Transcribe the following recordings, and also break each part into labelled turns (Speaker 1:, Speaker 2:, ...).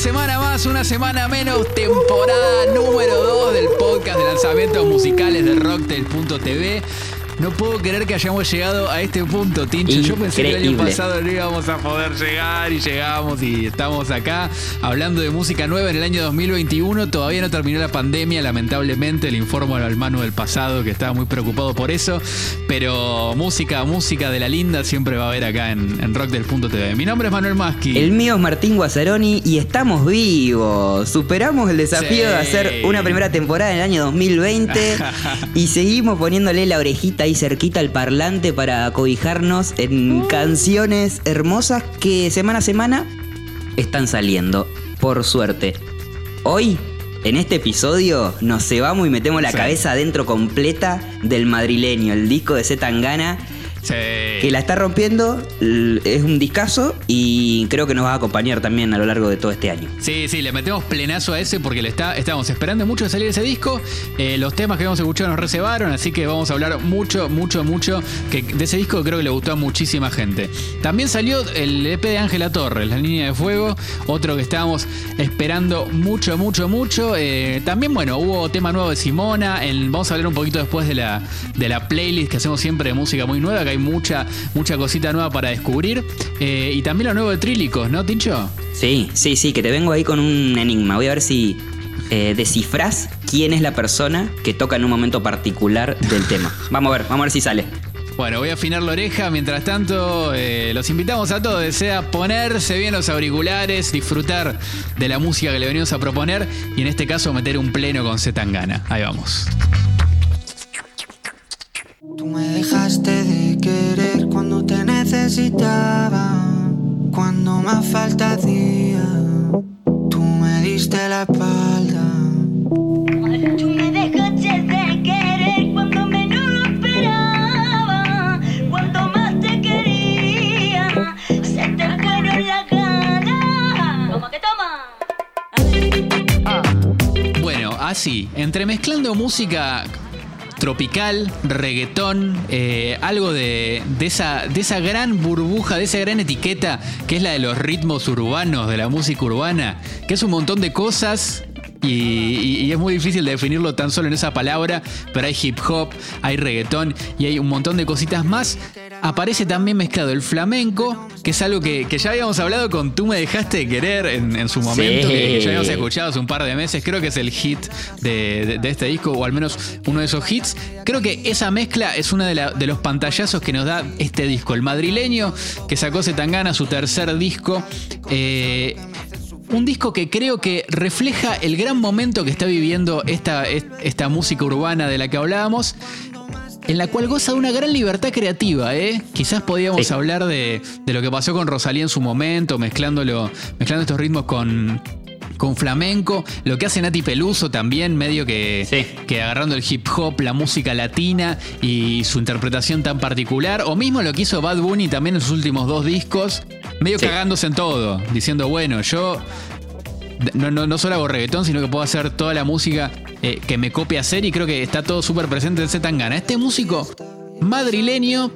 Speaker 1: semana más, una semana menos, temporada número 2 del podcast de lanzamientos musicales de Rocktail.tv. No puedo creer que hayamos llegado a este punto, Tincho. Yo pensé que el año
Speaker 2: Increíble.
Speaker 1: pasado no íbamos a poder llegar y llegamos y estamos acá hablando de música nueva en el año 2021. Todavía no terminó la pandemia, lamentablemente. Le informo al Manu del pasado que estaba muy preocupado por eso. Pero música, música de la linda siempre va a haber acá en, en Rocktail.tv. Mi nombre es Manuel Maschi.
Speaker 2: El mío es Martín Guazzaroni y estamos vivos. Superamos el desafío
Speaker 1: Sí.
Speaker 2: de hacer una primera temporada en el año 2020 y seguimos poniéndole la orejita ahí cerquita al parlante para acobijarnos en canciones hermosas que semana a semana están saliendo, por suerte. Hoy, en este episodio, nos cebamos y metemos la
Speaker 1: Sí.
Speaker 2: cabeza adentro completa del madrileño, el disco de Z Tangana
Speaker 1: Sí.
Speaker 2: Que la está rompiendo, es un discazo y creo que nos va a acompañar también a lo largo de todo este año.
Speaker 1: Sí, sí, le metemos plenazo a ese porque le está, estábamos esperando mucho de salir ese disco. Eh, los temas que habíamos escuchado nos reservaron, así que vamos a hablar mucho, mucho, mucho que de ese disco creo que le gustó a muchísima gente. También salió el EP de Ángela Torres, La Línea de Fuego, otro que estábamos esperando mucho, mucho, mucho. Eh, también, bueno, hubo tema nuevo de Simona. vamos a hablar un poquito después de la, de la playlist que hacemos siempre de música muy nueva, que hay mucha, mucha cosita nueva para descubrir. Eh, y también lo nuevo de Trílicos, ¿no, Tincho?
Speaker 2: Sí, sí, sí, que te vengo ahí con un enigma. Voy a ver si eh, descifras quién es la persona que toca en un momento particular del tema. Vamos a ver, vamos a ver si sale.
Speaker 1: Bueno, voy a afinar la oreja. Mientras tanto, eh, los invitamos a todos. Desea ponerse bien los auriculares, disfrutar de la música que le venimos a proponer y en este caso meter un pleno con Z Tangana. Ahí vamos.
Speaker 3: Tú me dejaste necesitaba, cuando más falta hacía. Tú me diste la espalda.
Speaker 4: Tú me dejaste de querer cuando menos lo esperaba, cuando más te quería, se te fueron las ganas. ¿Cómo que toma?
Speaker 1: Bueno, así, entremezclando música tropical, reggaetón, eh, algo de, de esa, de esa gran burbuja, de esa gran etiqueta que es la de los ritmos urbanos, de la música urbana, que es un montón de cosas. Y, y- es muy difícil de definirlo tan solo en esa palabra, pero hay hip hop, hay reggaetón y hay un montón de cositas más. Aparece también mezclado el flamenco, que es algo que, que ya habíamos hablado con Tú me dejaste de querer en, en su momento,
Speaker 2: Sí.
Speaker 1: que, que ya habíamos escuchado hace un par de meses. Creo que es el hit de, de- de este disco, o al menos uno de esos hits. Creo que esa mezcla es uno de, la- de los pantallazos que nos da este disco. El madrileño que sacó Zetangana, su tercer disco. Eh, un disco que creo que refleja el gran momento que está viviendo esta, est- esta música urbana de la que hablábamos. En la cual goza de una gran libertad creativa, ¿eh? Quizás podíamos
Speaker 2: Sí.
Speaker 1: hablar de, de lo que pasó con Rosalía en su momento, mezclándolo, mezclando estos ritmos con, con flamenco. Lo que hace Nati Peluso también, medio que,
Speaker 2: Sí.
Speaker 1: que agarrando el hip hop, la música latina y su interpretación tan particular. O mismo lo que hizo Bad Bunny también en sus últimos dos discos, medio
Speaker 2: Sí.
Speaker 1: cagándose en todo, diciendo, bueno, yo no, no, no solo hago reggaetón, sino que puedo hacer toda la música eh, que me copie hacer y creo que está todo súper presente en Zetangana. Este músico madrileño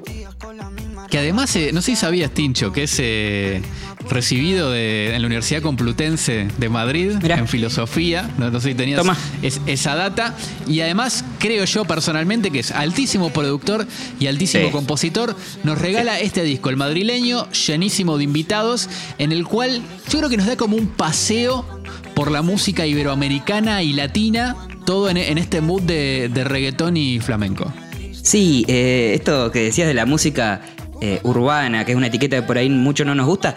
Speaker 1: que además, eh, no sé si sabías, Tincho, que es eh, recibido de- en la Universidad Complutense de Madrid
Speaker 2: Mirá.
Speaker 1: en filosofía. No, no sé si tenías es- esa data. Y además, creo yo personalmente que es altísimo productor y altísimo
Speaker 2: Sí.
Speaker 1: compositor. Nos regala este disco, el madrileño, llenísimo de invitados, en el cual yo creo que nos da como un paseo por la música iberoamericana y latina, todo en, este mood de, de reggaetón y flamenco.
Speaker 2: Sí, eh, esto que decías de la música eh, urbana, que es una etiqueta que por ahí mucho no nos gusta,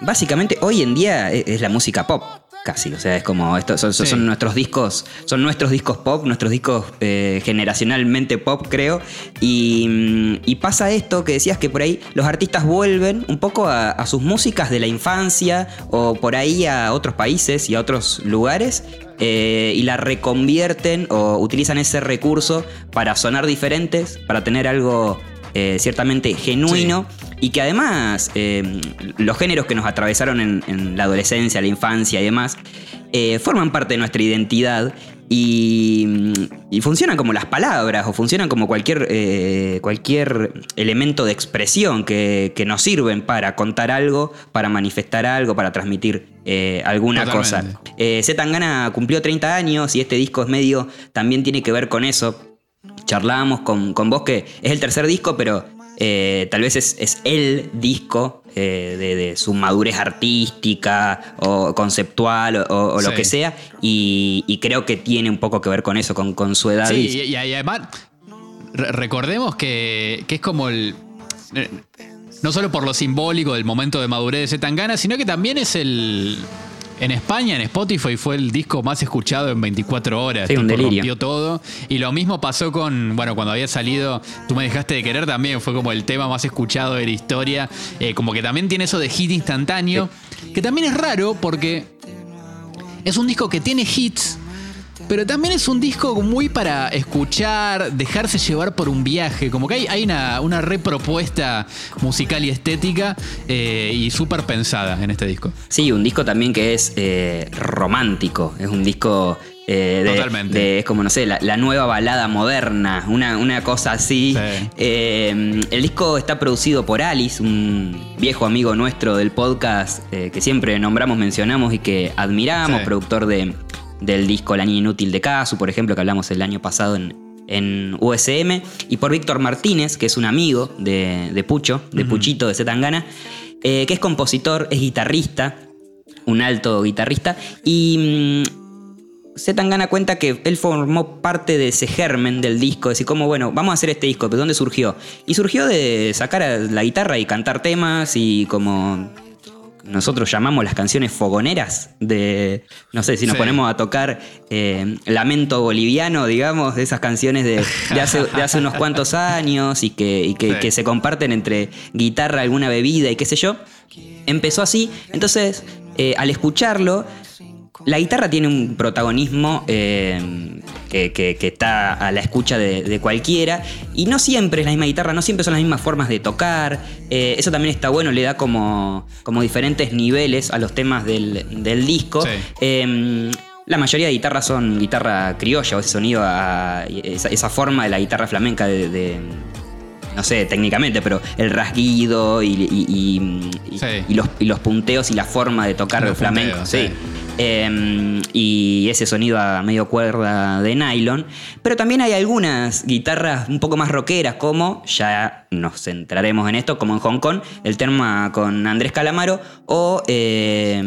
Speaker 2: básicamente hoy en día es, es la música pop. Casi, o sea, es como esto, son, nuestros discos, son nuestros discos pop, nuestros discos eh, generacionalmente pop, creo. Y, mm, y pasa esto que decías que por ahí los artistas vuelven un poco a, a sus músicas de la infancia o por ahí a otros países y a otros lugares eh, y la reconvierten o utilizan ese recurso para sonar diferentes, para tener algo eh, ciertamente genuino y que además eh, los géneros que nos atravesaron en, en la adolescencia, la infancia y demás, eh, forman parte de nuestra identidad y, y funcionan como las palabras o funcionan como cualquier, eh, cualquier elemento de expresión que, que nos sirven para contar algo, para manifestar algo, para transmitir eh, alguna
Speaker 1: Totalmente.
Speaker 2: cosa. Eh, Z Tangana cumplió 30 años y este disco es medio, también tiene que ver con eso. Charlábamos con, con vos que es el tercer disco, pero eh, tal vez es, es el disco eh, de, de su madurez artística o conceptual o, o lo
Speaker 1: Sí.
Speaker 2: que sea. Y, y creo que tiene un poco que ver con eso, con, con su edad.
Speaker 1: Sí,
Speaker 2: y-
Speaker 1: y, y además, re- recordemos que, que es como el. eh, No solo por lo simbólico del momento de madurez de Zetangana, sino que también es el. En España, en Spotify, fue el disco más escuchado en 24 horas.
Speaker 2: Sí, un delirio.
Speaker 1: Rompió todo. Y lo mismo pasó con. Bueno, cuando había salido Tú me dejaste de querer también, fue como el tema más escuchado de la historia. Eh, como que también tiene eso de hit instantáneo. Que también es raro porque es un disco que tiene hits, pero también es un disco muy para escuchar, dejarse llevar por un viaje. Como que hay, hay una, una repropuesta musical y estética eh, y súper pensada en este disco.
Speaker 2: Sí, un disco también que es eh, romántico. Es un disco. eh, de-
Speaker 1: Totalmente.
Speaker 2: de- es como, no sé, la, la nueva balada moderna, una, una cosa así.
Speaker 1: Sí.
Speaker 2: Eh, el disco está producido por Alice, un viejo amigo nuestro del podcast eh, que siempre nombramos, mencionamos y que admiramos,
Speaker 1: Sí.
Speaker 2: productor de, del disco La Niña Inútil de Casu, por ejemplo, que hablamos el año pasado en, en USM, y por Víctor Martínez, que es un amigo de, de Pucho, de Puchito de Zetangana, eh, que es compositor, es guitarrista, un alto guitarrista, y mm, Zetangana cuenta que él formó parte de ese germen del disco, decir, como, bueno, vamos a hacer este disco, pero ¿dónde surgió? Y surgió de sacar la guitarra y cantar temas y como nosotros llamamos las canciones fogoneras de, no sé, si nos
Speaker 1: Sí.
Speaker 2: ponemos a tocar eh, Lamento Boliviano, digamos, de esas canciones de, de hace, de hace unos cuantos años y que, y que-
Speaker 1: Sí.
Speaker 2: que se comparten entre guitarra, alguna bebida y qué sé yo. Empezó así, entonces eh, al escucharlo, la guitarra tiene un protagonismo eh, que, que- que está a la escucha de, de cualquiera y no siempre es la misma guitarra, no siempre son las mismas formas de tocar. Eh, eso también está bueno, le da como, como diferentes niveles a los temas del, del disco.
Speaker 1: Sí.
Speaker 2: Eh, la mayoría de guitarras son guitarra criolla o ese sonido, a- esa, esa forma de la guitarra flamenca de- de, no sé técnicamente, pero el rasguido y, y- y- y-
Speaker 1: Sí.
Speaker 2: y los, punteos y la forma de tocar
Speaker 1: Los
Speaker 2: el flamenco.
Speaker 1: punteos,
Speaker 2: sí. Eh, y ese sonido a medio cuerda de nylon. Pero también hay algunas guitarras un poco más rockeras, como, ya nos centraremos en esto, como en Hong Kong, el tema con Andrés Calamaro, o eh,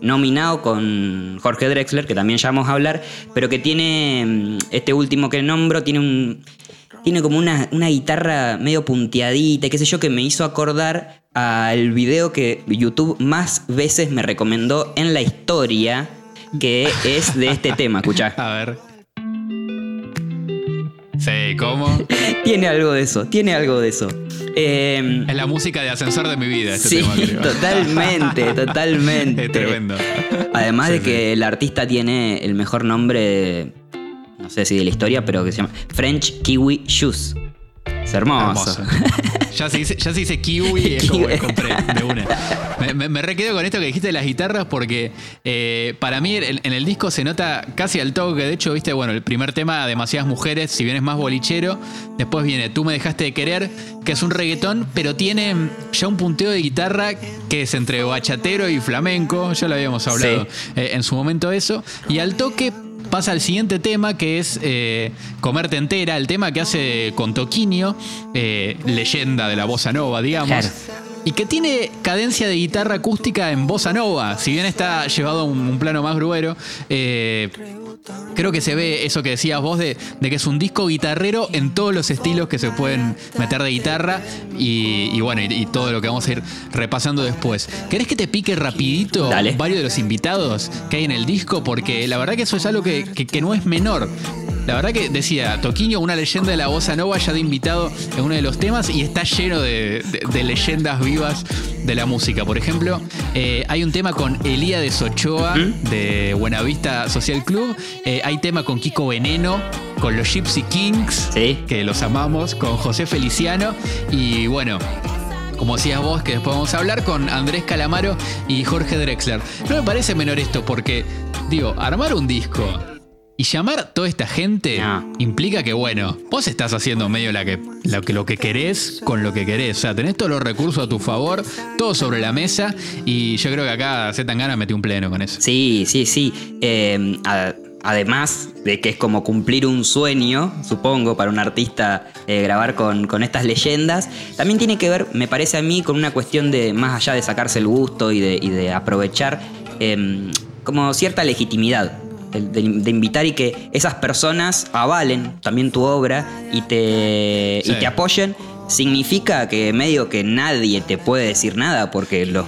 Speaker 2: nominado con Jorge Drexler, que también ya vamos a hablar, pero que tiene, mm, este último que nombro, tiene un tiene como una, una guitarra medio punteadita, qué sé yo, que me hizo acordar al video que YouTube más veces me recomendó en la historia, que es de este tema, escuchá.
Speaker 1: A ver. Sí, ¿cómo?
Speaker 2: Tiene algo de eso, tiene algo de eso. Eh,
Speaker 1: Es la música de ascensor de mi vida este
Speaker 2: sí,
Speaker 1: tema, creo.
Speaker 2: totalmente, totalmente.
Speaker 1: Es tremendo.
Speaker 2: Además
Speaker 1: Sí,
Speaker 2: de
Speaker 1: sí.
Speaker 2: que el artista tiene el mejor nombre, no sé si de la historia, pero que se llama French Kiwi Shoes. Es hermoso.
Speaker 1: Hermoso. Ya se dice, ya se dice kiwi, es como que compré de una. Me, me, me requedo con esto que dijiste de las guitarras porque eh, para mí en, en el disco se nota casi al toque. De hecho, viste, bueno, el primer tema, Demasiadas Mujeres, si bien es más bolichero, después viene Tú me dejaste de querer, que es un reggaetón, pero tiene ya un punteo de guitarra que es entre bachatero y flamenco. Ya lo habíamos hablado eh, en su momento eso. Y al toque pasa al siguiente tema que es eh, Comerte entera, el tema que hace con Toquinho, eh, leyenda de la bossa nova, digamos.
Speaker 2: Claro.
Speaker 1: Y que tiene cadencia de guitarra acústica en bossa nova, si bien está llevado a un, un plano más gruero. eh, creo que se ve eso que decías vos de, de que es un disco guitarrero en todos los estilos que se pueden meter de guitarra y, y bueno, y, y todo lo que vamos a ir repasando después. ¿Querés que te pique rapidito
Speaker 2: Dale.
Speaker 1: varios de los invitados que hay en el disco? Porque la verdad que eso es algo que, que- que no es menor. La verdad que decía, Toquinho, una leyenda de la bossa nova, ya de invitado en uno de los temas y está lleno de, de- de leyendas vivas de la música. Por ejemplo, eh, hay un tema con Elía de Sochoa de Buenavista Social Club. Eh, hay tema con Kiko Veneno, con los Gypsy Kings,
Speaker 2: Sí.
Speaker 1: que los amamos, con José Feliciano y bueno. Como decías vos, que después vamos a hablar con Andrés Calamaro y Jorge Drexler. No me parece menor esto porque, digo, armar un disco Y llamar toda esta gente
Speaker 2: No.
Speaker 1: implica que, bueno, vos estás haciendo medio la que, lo, que, lo que querés con lo que querés. O sea, tenés todos los recursos a tu favor, todo sobre la mesa. Y yo creo que acá Zetangana metió un pleno con eso.
Speaker 2: Sí, sí, sí. Eh, a- además de que es como cumplir un sueño, supongo, para un artista eh, grabar con, con estas leyendas, también tiene que ver, me parece a mí, con una cuestión de, más allá de sacarse el gusto y de, y de aprovechar, eh, como cierta legitimidad. De, de invitar y que esas personas avalen también tu obra y te,
Speaker 1: Sí.
Speaker 2: y te apoyen, significa que medio que nadie te puede decir nada porque los,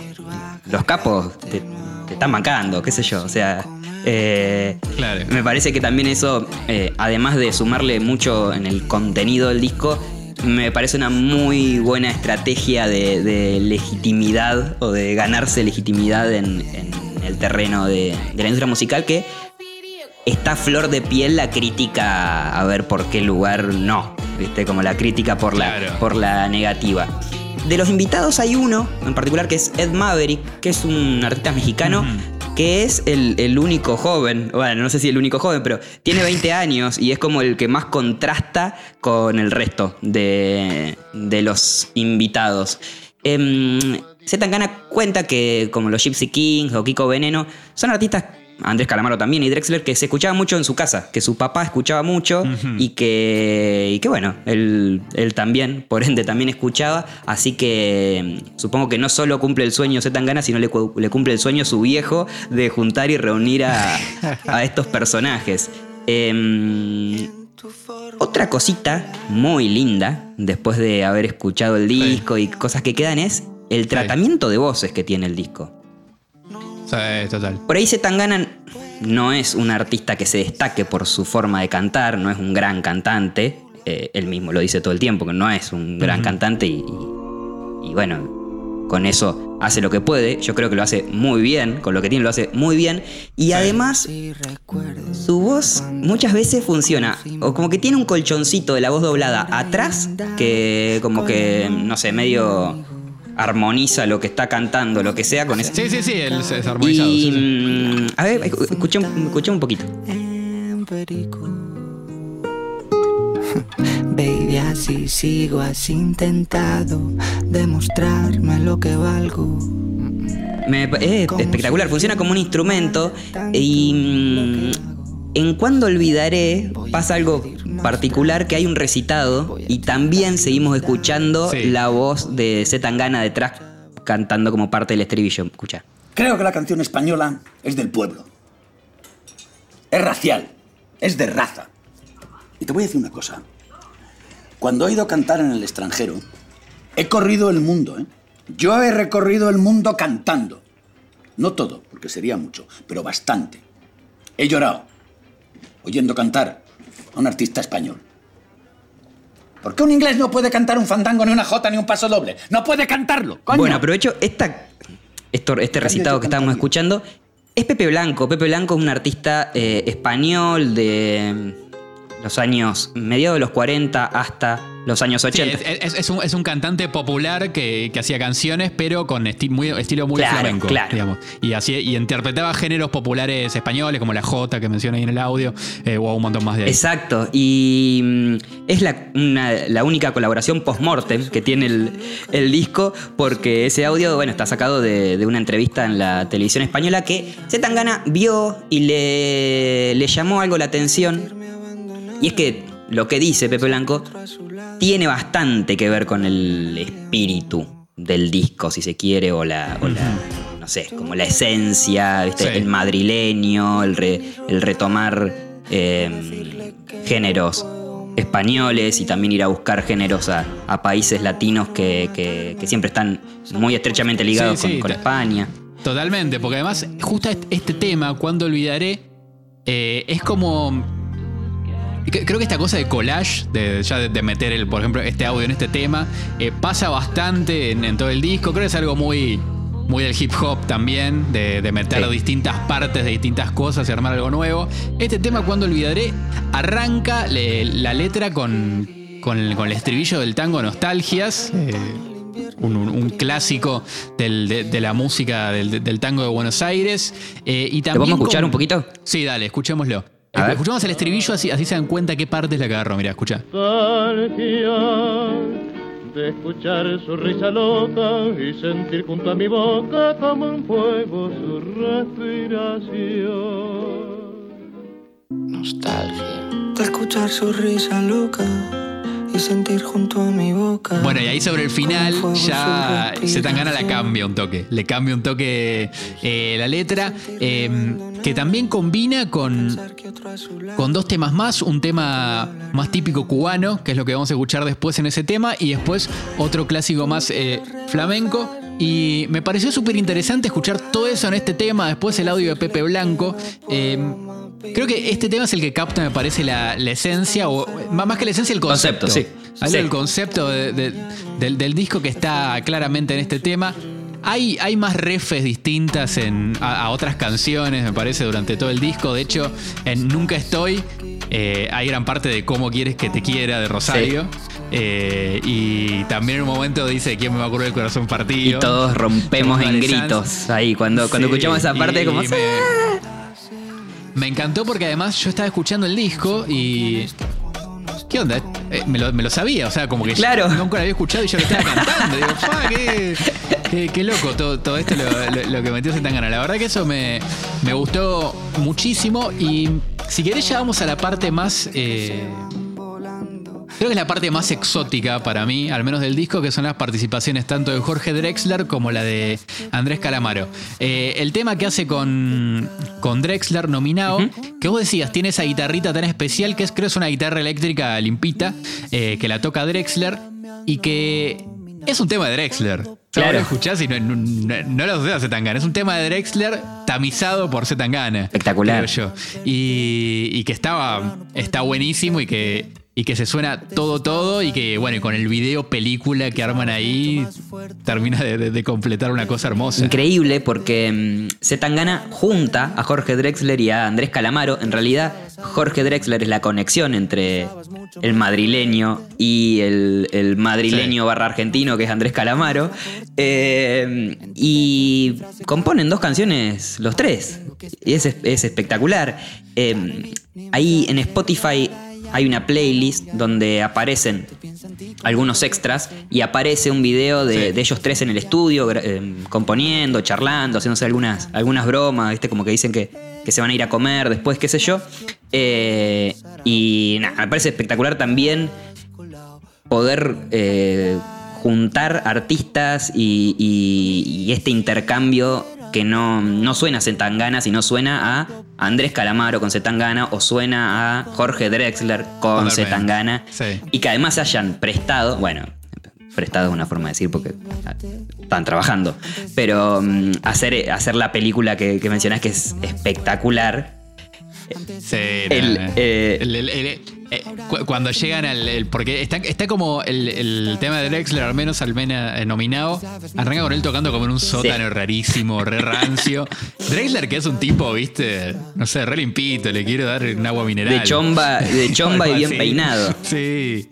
Speaker 2: los capos te, te están mancando, qué sé yo. O sea, eh,
Speaker 1: Claro.
Speaker 2: me parece que también eso, eh, además de sumarle mucho en el contenido del disco, me parece una muy buena estrategia de, de legitimidad o de ganarse legitimidad en, en el terreno de, de la industria musical que está flor de piel la crítica a ver por qué lugar no, ¿viste? Como la crítica por la,
Speaker 1: Claro.
Speaker 2: por la negativa. De los invitados hay uno en particular que es Ed Maverick, que es un artista mexicano que es el, el único joven, bueno, no sé si el único joven, pero tiene 20 años y es como el que más contrasta con el resto de, de los invitados. Em, Zetangana cuenta que como los Gypsy Kings o Kiko Veneno son artistas, Andrés Calamaro también y Drexler, que se escuchaba mucho en su casa, que su papá escuchaba mucho y, que, y que bueno, él, él también, por ende también escuchaba, así que em, supongo que no solo cumple el sueño Zetangana, sino le, cu- le cumple el sueño su viejo de juntar y reunir a, a estos personajes. Em, otra cosita muy linda, después de haber escuchado el disco y cosas que quedan, es el tratamiento de voces que tiene el disco.
Speaker 1: Sí, total.
Speaker 2: Por ahí Zetangana no es un artista que se destaque por su forma de cantar, no es un gran cantante. eh, él mismo lo dice todo el tiempo, que no es un gran cantante y, y- y bueno, con eso hace lo que puede. Yo creo que lo hace muy bien, con lo que tiene lo hace muy bien. Y además su voz muchas veces funciona, o como que tiene un colchoncito de la voz doblada atrás, que como que, no sé, medio armoniza lo que está cantando, lo que sea con ese...
Speaker 1: Sí, sí, sí, el, es armonizado.
Speaker 2: Y,
Speaker 1: sí, sí.
Speaker 2: mm, a ver, escuché, escuché un poquito.
Speaker 3: Baby, así sigo, has intentado demostrarme lo que valgo.
Speaker 2: Me- es espectacular, funciona como un instrumento. Y en Cuando Olvidaré pasa algo particular que hay un recitado y también seguimos escuchando
Speaker 1: Sí.
Speaker 2: la voz de Zetangana detrás cantando como parte del estribillo. Escucha.
Speaker 5: Creo que la canción española es del pueblo. Es racial. Es de raza. Y te voy a decir una cosa. Cuando he ido a cantar en el extranjero, he corrido el mundo, ¿eh? Yo he recorrido el mundo cantando. No todo, porque sería mucho, pero bastante. He llorado oyendo cantar a un artista español. ¿Por qué un inglés no puede cantar un fandango, ni una jota, ni un paso doble? ¡No puede cantarlo! coño!
Speaker 2: Bueno, aprovecho esta, esto- este recitado que estábamos escuchando. Es Pepe Blanco. Pepe Blanco es un artista eh, español de los años mediados de los 40 hasta los años
Speaker 1: Sí,
Speaker 2: 80.
Speaker 1: es, es- es un, es un cantante popular que, que hacía canciones, pero con esti- muy- estilo muy
Speaker 2: Claro,
Speaker 1: flamenco.
Speaker 2: claro.
Speaker 1: Digamos. Y, así, y interpretaba géneros populares españoles, como la Jota que menciona ahí en el audio, eh, o un montón más de ahí.
Speaker 2: Exacto, y mm, es la, una- la única colaboración post-mortem que tiene el, el disco, porque ese audio, bueno, está sacado de, de una entrevista en la televisión española que Zetangana vio y le, le llamó algo la atención, y es que lo que dice Pepe Blanco tiene bastante que ver con el espíritu del disco, si se quiere, o la, o la- no sé, como la esencia, ¿viste?
Speaker 1: Sí.
Speaker 2: el madrileño, el, re- el retomar eh, géneros españoles y también ir a buscar géneros a, a países latinos que, que- que siempre están muy estrechamente ligados
Speaker 1: Sí, sí,
Speaker 2: con, España.
Speaker 1: Totalmente, porque además, justo est- este tema, cuando olvidaré, eh, es como. Creo que esta cosa de collage, de, ya de, de meter, el, por ejemplo, este audio en este tema, eh, pasa bastante en, en todo el disco. Creo que es algo muy, muy del hip hop también, de, de meter
Speaker 2: Sí.
Speaker 1: distintas partes de distintas cosas y armar algo nuevo. Este tema, cuando olvidaré, arranca le- la letra con, con, el, con el estribillo del tango Nostalgias. eh, un, clásico del- de, de la música del, del tango de Buenos Aires. eh, y
Speaker 2: ¿Lo
Speaker 1: también
Speaker 2: podemos escuchar
Speaker 1: con-
Speaker 2: un poquito?
Speaker 1: Sí, dale, escuchémoslo.
Speaker 2: A ver.
Speaker 1: Escuchamos el estribillo, así, así se dan cuenta qué parte es la que agarró. Mira, escucha.
Speaker 6: nostalgia de escuchar su risa loca y sentir junto a mi boca como un fuego su respiración.
Speaker 3: Nostalgia. De escuchar su risa loca y sentir junto a mi boca.
Speaker 1: Bueno, y ahí sobre el final ya se tan gana la cambia un toque. Le cambia un toque eh, la letra, eh, que también combina con, con dos temas más. Un tema más típico cubano, que es lo que vamos a escuchar después en ese tema, y después otro clásico más eh, flamenco. Y me pareció súper interesante escuchar todo eso en este tema, después el audio de Pepe Blanco. Creo que este tema es el que capta, me parece, la, la esencia, o más que la esencia, el concepto.
Speaker 2: Concepto, sí.
Speaker 1: Del concepto de- de- del, del disco que está claramente en este tema. Hay, hay más refes distintas en, a, a otras canciones, me parece, durante todo el disco. De hecho, en Nunca Estoy eh, hay gran parte de Cómo Quieres que te quiera de Rosario. Eh, y también en un momento dice ¿Quién me va a curar el corazón
Speaker 2: Y
Speaker 1: partido?
Speaker 2: todos rompemos en gritos ahí cuando, cuando
Speaker 1: Sí,
Speaker 2: escuchamos esa parte
Speaker 1: y
Speaker 2: como
Speaker 1: me, me encantó porque además yo estaba escuchando el disco y. ¿Qué onda? Eh, me, lo, me lo sabía, o sea, como que
Speaker 2: Claro.
Speaker 1: yo nunca lo había escuchado y yo lo estaba cantando. Digo, fa, qué, qué- qué loco todo, todo esto lo, lo- lo que metió Zetangana. La verdad que eso me, me gustó muchísimo y si querés ya vamos a la parte más. eh, Creo que es la parte más exótica para mí, al menos del disco, que son las participaciones tanto de Jorge Drexler como la de Andrés Calamaro. Eh, el tema que hace con, con Drexler nominado, que vos decías, tiene esa guitarrita tan especial que es, creo es una guitarra eléctrica limpita, eh, que la toca Drexler y que es un tema de Drexler.
Speaker 2: Claro.
Speaker 1: lo escuchás y no, no, no- no lo asociás a Zetangana. Es un tema de Drexler tamizado por Zetangana.
Speaker 2: Espectacular.
Speaker 1: creo yo. Y, y que estaba, está buenísimo y que, y que se suena todo, todo. Y que, bueno, y con el video película que arman ahí, termina de, de- de completar una cosa hermosa.
Speaker 2: Increíble porque mm, Zetangana junta a Jorge Drexler y a Andrés Calamaro. En realidad, Jorge Drexler es la conexión entre el madrileño y el, el madrileño
Speaker 1: Sí.
Speaker 2: barra argentino, que es Andrés Calamaro. Eh, y componen dos canciones los tres. Y es, es espectacular. Eh, ahí en Spotify hay una playlist donde aparecen algunos extras y aparece un video de,
Speaker 1: Sí.
Speaker 2: de ellos tres en el estudio, eh, componiendo, charlando, haciéndose algunas, algunas bromas, ¿viste? Como que dicen que, que se van a ir a comer después, qué sé yo. Eh, y nada, me parece espectacular también poder eh, juntar artistas y, y- y este intercambio que no, no suena a Zetangana, sino suena a Andrés Calamaro con Zetangana o suena a Jorge Drexler con. Zetangana.
Speaker 1: Sí.
Speaker 2: Y que además se hayan prestado, bueno, prestado es una forma de decir porque están trabajando, pero mm, hacer, hacer la película que, que mencionás que es espectacular.
Speaker 1: Cuando llegan al. el- porque está, está como el, el tema de Drexler, al menos al menos eh, nominado. Arranca con él tocando como en un sótano rarísimo, re rancio. Drexler, que es un tipo, viste, no sé, re limpito, le quiero dar un agua mineral.
Speaker 2: De chomba, de chomba y bien peinado.
Speaker 1: Sí.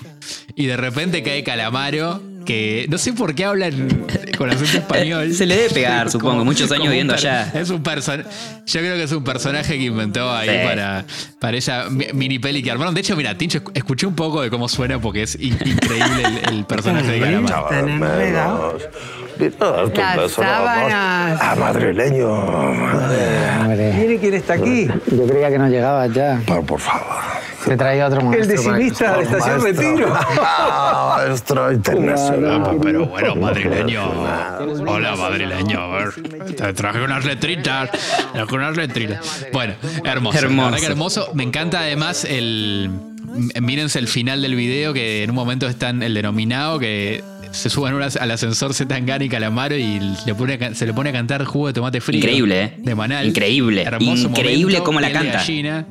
Speaker 1: Y de repente cae Calamaro, que no sé por qué hablan con acento español.
Speaker 2: Se le debe pegar, supongo, muchos años viviendo allá.
Speaker 1: Es un personaje. Yo creo que es un personaje que inventó ahí
Speaker 2: Sí.
Speaker 1: para, para esa mi- mini peli que armaron. De hecho, mira, Tincho, esc- escuché un poco de cómo suena porque es in- increíble el, el personaje de.
Speaker 7: Están enredados.
Speaker 8: Las sábanas.
Speaker 7: Ah, madrileño. Madre.
Speaker 8: Mire quién está aquí.
Speaker 9: Yo creía que no llegabas ya.
Speaker 7: Por, por favor.
Speaker 9: Te traía otro
Speaker 8: El
Speaker 9: maestro. que-
Speaker 8: decimista de Estación
Speaker 7: Maestro.
Speaker 8: Retiro.
Speaker 7: Ah, maestro internacional.
Speaker 1: Pero bueno, madrileño. Hola, madrileño. Te traje unas letritas. Traje unas letritas. Bueno, hermoso.
Speaker 2: Hermoso.
Speaker 1: verdad que hermoso. Me encanta además el. m- Mírense el final del video que en un momento están el denominado que se suben unas- al ascensor Zetangana y Calamaro y le pone se le pone a cantar jugo de tomate frío.
Speaker 2: Increíble, ¿eh?
Speaker 1: De Manal.
Speaker 2: Increíble.
Speaker 1: Hermoso
Speaker 2: Increíble
Speaker 1: momento,
Speaker 2: cómo la canta.
Speaker 1: gallina.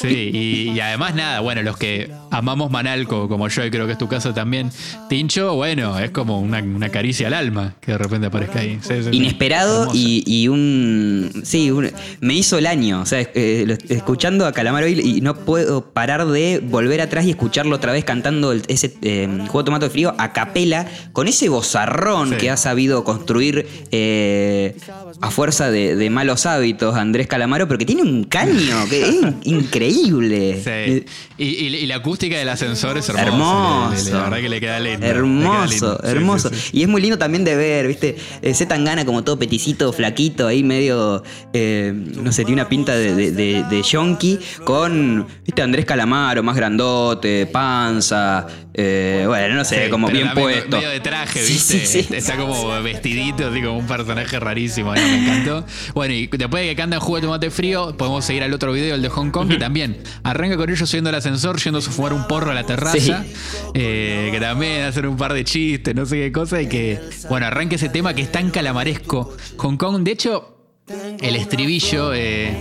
Speaker 1: Sí, y, además nada, bueno, los que amamos Manalco como yo y creo que es tu caso también, Tincho, bueno, es como una, una caricia al alma que de repente aparezca ahí. Sí, sí, sí.
Speaker 2: Inesperado y, y un. Sí, un- me hizo el año. O sea, eh, escuchando a Calamaro y no puedo parar de volver atrás y escucharlo otra vez cantando el- ese eh, juego de tomate frío a capela, con ese bozarrón
Speaker 1: Sí.
Speaker 2: que ha sabido construir eh, a fuerza de, de malos hábitos Andrés Calamaro, pero que tiene un caño que es increíble.
Speaker 1: Sí. Y, y- y la acústica del ascensor es hermosa.
Speaker 2: Hermoso.
Speaker 1: Le- le- la verdad que le queda lindo. le queda
Speaker 2: Hermoso,
Speaker 1: lindo. Sí,
Speaker 2: hermoso.
Speaker 1: sí, sí.
Speaker 2: Y es muy lindo también de ver, ¿viste? Eh, Z Tangana como todo peticito, flaquito, ahí medio, eh, no sé, tiene una pinta de, de, de- de yonki con, ¿viste? Andrés Calamaro, más grandote, panza, eh, bueno, no sé,
Speaker 1: Sí,
Speaker 2: como bien puesto.
Speaker 1: Medio de traje,
Speaker 2: Sí,
Speaker 1: ¿viste?
Speaker 2: sí, sí.
Speaker 1: Está como vestidito, así como un personaje rarísimo. ¿no? Me encantó. Bueno, y después de que cantan jugo de tomate frío, podemos seguir al otro video, el de Hong Kong, que también arranca con ellos subiendo al ascensor, yendo a fumar un porro a la terraza. eh, que también hacer un par de chistes, no sé qué cosa. Y que, bueno, arranca ese tema que es tan calamaresco. Hong Kong, de hecho, el estribillo. eh,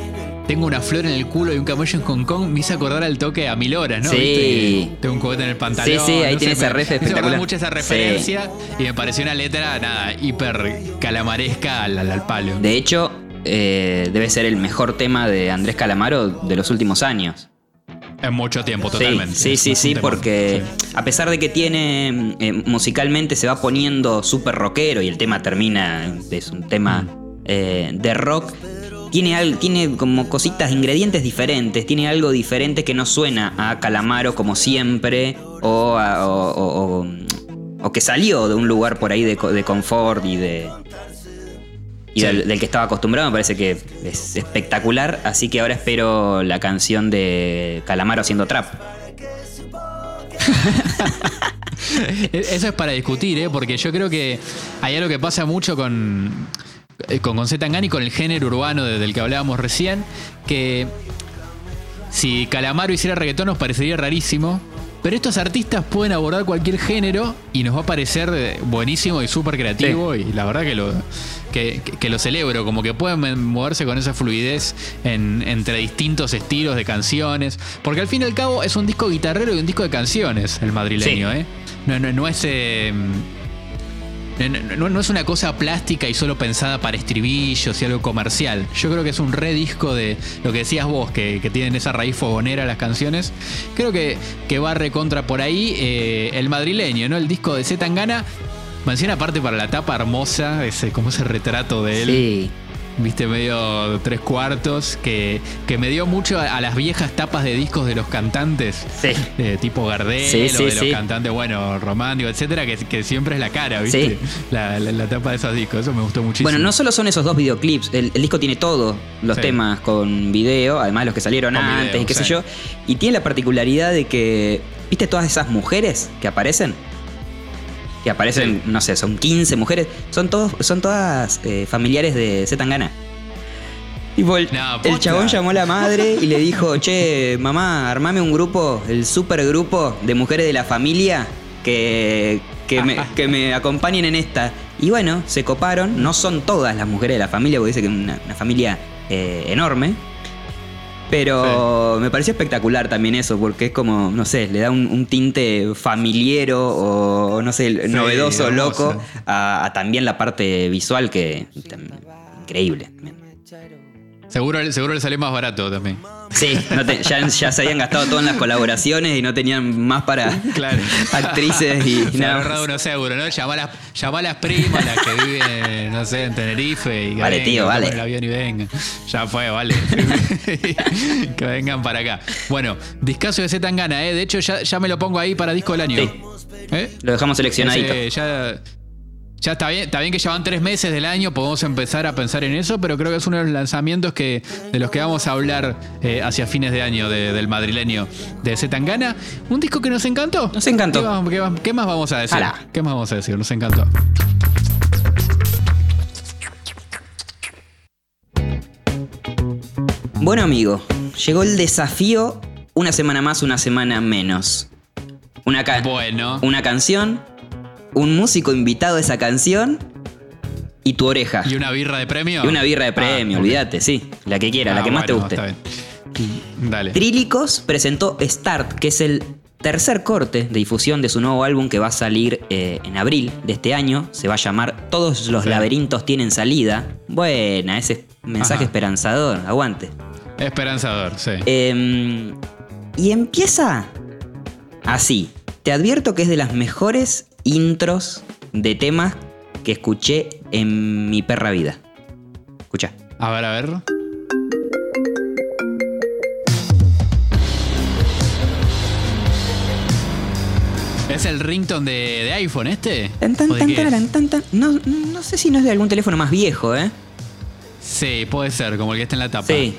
Speaker 1: tengo una flor en el culo y un camello en Hong Kong me hizo acordar al toque a mil horas, ¿no?
Speaker 2: Sí.
Speaker 1: ¿Viste? Tengo un cohete en el pantalón.
Speaker 2: Sí, sí, ahí
Speaker 1: no
Speaker 2: tiene
Speaker 1: sé,
Speaker 2: esa
Speaker 1: me-
Speaker 2: ref
Speaker 1: me hizo acordar
Speaker 2: espectacular.
Speaker 1: mucho esa
Speaker 2: Sí.
Speaker 1: referencia y me pareció una letra, nada, hiper calamaresca al, al- al palo.
Speaker 2: De hecho, eh, debe ser el mejor tema de Andrés Calamaro de los últimos años.
Speaker 1: En mucho tiempo, totalmente.
Speaker 2: Sí, sí, sí, porque
Speaker 1: Sí.
Speaker 2: a pesar de que tiene eh, musicalmente se va poniendo súper rockero y el tema termina, es un tema eh, de rock, tiene, al- tiene como cositas, ingredientes diferentes, tiene algo diferente que no suena a Calamaro como siempre o, a- o- o- o- o que salió de un lugar por ahí de, de confort y de... Y
Speaker 1: Sí.
Speaker 2: del, del que estaba acostumbrado me parece que es espectacular, así que ahora espero la canción de Calamaro haciendo trap.
Speaker 1: E-, Eso es para discutir, ¿eh? porque yo creo que hay algo que pasa mucho con, con, con Zetangana y con el género urbano de- del que hablábamos recién, que si Calamaro hiciera reggaetón nos parecería rarísimo, pero estos artistas pueden abordar cualquier género y nos va a parecer eh, buenísimo y súper creativo y la verdad que lo, que, lo celebro, como que pueden moverse con esa fluidez en- entre distintos estilos de canciones, porque al fin y al cabo es un disco guitarrero y un disco de canciones el madrileño, ¿eh? No, no, no es... eh, no, es una cosa plástica y solo pensada para estribillos y algo comercial. Yo creo que es un redisco de lo que decías vos, que, que tienen esa raíz fogonera las canciones. Creo que, que va recontra por ahí eh, el madrileño, ¿no? El disco de Z Tangana. Menciona aparte para la tapa hermosa, ese, como ese retrato de él.
Speaker 2: Sí.
Speaker 1: Viste, medio tres cuartos, que, que me dio mucho a, a las viejas tapas de discos de los cantantes.
Speaker 2: Sí.
Speaker 1: tipo Gardel
Speaker 2: Sí,
Speaker 1: o de los cantantes, bueno, románticos, etcétera, que, que siempre es la cara, ¿viste? La, la- la tapa de esos discos, eso me gustó muchísimo.
Speaker 2: Bueno, no solo son esos dos videoclips, el, el disco tiene todos los temas con video, además los que salieron
Speaker 1: Con
Speaker 2: antes
Speaker 1: video,
Speaker 2: y qué sé yo. Y tiene la particularidad de que, ¿viste todas esas mujeres que aparecen? Que aparecen, no sé, son 15 mujeres. Son, todos, son todas eh, familiares de Zetangana. Tipo, el,
Speaker 1: No,
Speaker 2: el chabón llamó a la madre y le dijo, che, mamá, armame un grupo, el super grupo de mujeres de la familia que, que, me, que me acompañen en esta. Y bueno, se coparon, no son todas las mujeres de la familia, porque dice que es una, una familia eh, enorme. Pero me pareció espectacular también eso, porque es como, no sé, le da un, un tinte familiero o, no sé,
Speaker 1: Sí,
Speaker 2: novedoso, loco, a, a también la parte visual que tam- increíble.
Speaker 1: Seguro, seguro le salió más barato también.
Speaker 2: Sí, no te- ya, ya se habían gastado todo en las colaboraciones y no tenían más para
Speaker 1: Claro.
Speaker 2: actrices y
Speaker 1: Se
Speaker 2: nada
Speaker 1: ahorrado unos euros, ¿no? Llamá a, las, llamá a las primas, las que viven, no sé, en Tenerife. Y que
Speaker 2: Vale,
Speaker 1: vengan,
Speaker 2: tío, vale.
Speaker 1: el avión y vengan. Ya fue, vale. que vengan para acá. Bueno, discaso de Z Tangana, ¿eh? De hecho, ya, ya me lo pongo ahí para disco del año.
Speaker 2: Sí.
Speaker 1: ¿Eh?
Speaker 2: Lo dejamos seleccionadito.
Speaker 1: Ese, ya, ya está bien, está bien que ya van tres meses del año, podemos empezar a pensar en eso, pero creo que es uno de los lanzamientos que, de los que vamos a hablar eh, hacia fines de año de- del madrileño de Zetangana. Un disco que nos encantó.
Speaker 2: Nos encantó.
Speaker 1: ¿Qué, más vamos a decir? ¿Qué más vamos a decir? Nos encantó.
Speaker 2: Bueno, amigo, llegó el desafío una semana más, una semana menos. Una, ca-
Speaker 1: Bueno.
Speaker 2: una canción, un músico invitado a esa canción y tu oreja.
Speaker 1: ¿Y una birra de premio?
Speaker 2: Y una birra de premio,
Speaker 1: Ah, ok.
Speaker 2: olvídate, sí. La que quiera, la
Speaker 1: Ah,
Speaker 2: que más
Speaker 1: bueno,
Speaker 2: te guste.
Speaker 1: está bien. Dale.
Speaker 2: Trílicos presentó Start, que es el tercer corte de difusión de su nuevo álbum que va a salir eh, en abril de este año. Se va a llamar Todos los
Speaker 1: Sí.
Speaker 2: laberintos tienen salida. Buena, ese mensaje
Speaker 1: Ajá.
Speaker 2: esperanzador. Aguante.
Speaker 1: Esperanzador, sí.
Speaker 2: Eh, y empieza así. Te advierto que es de las mejores intros de temas que escuché en mi perra vida. Escucha.
Speaker 1: A ver, a ver. ¿Es el ringtone de, de iPhone este?
Speaker 2: Tan, tan,
Speaker 1: ¿O de
Speaker 2: tan, tararán, tan, tan. No, no sé si no es de algún teléfono más viejo, ¿eh?
Speaker 1: Sí, puede ser, como el que está en la tapa.
Speaker 2: Sí.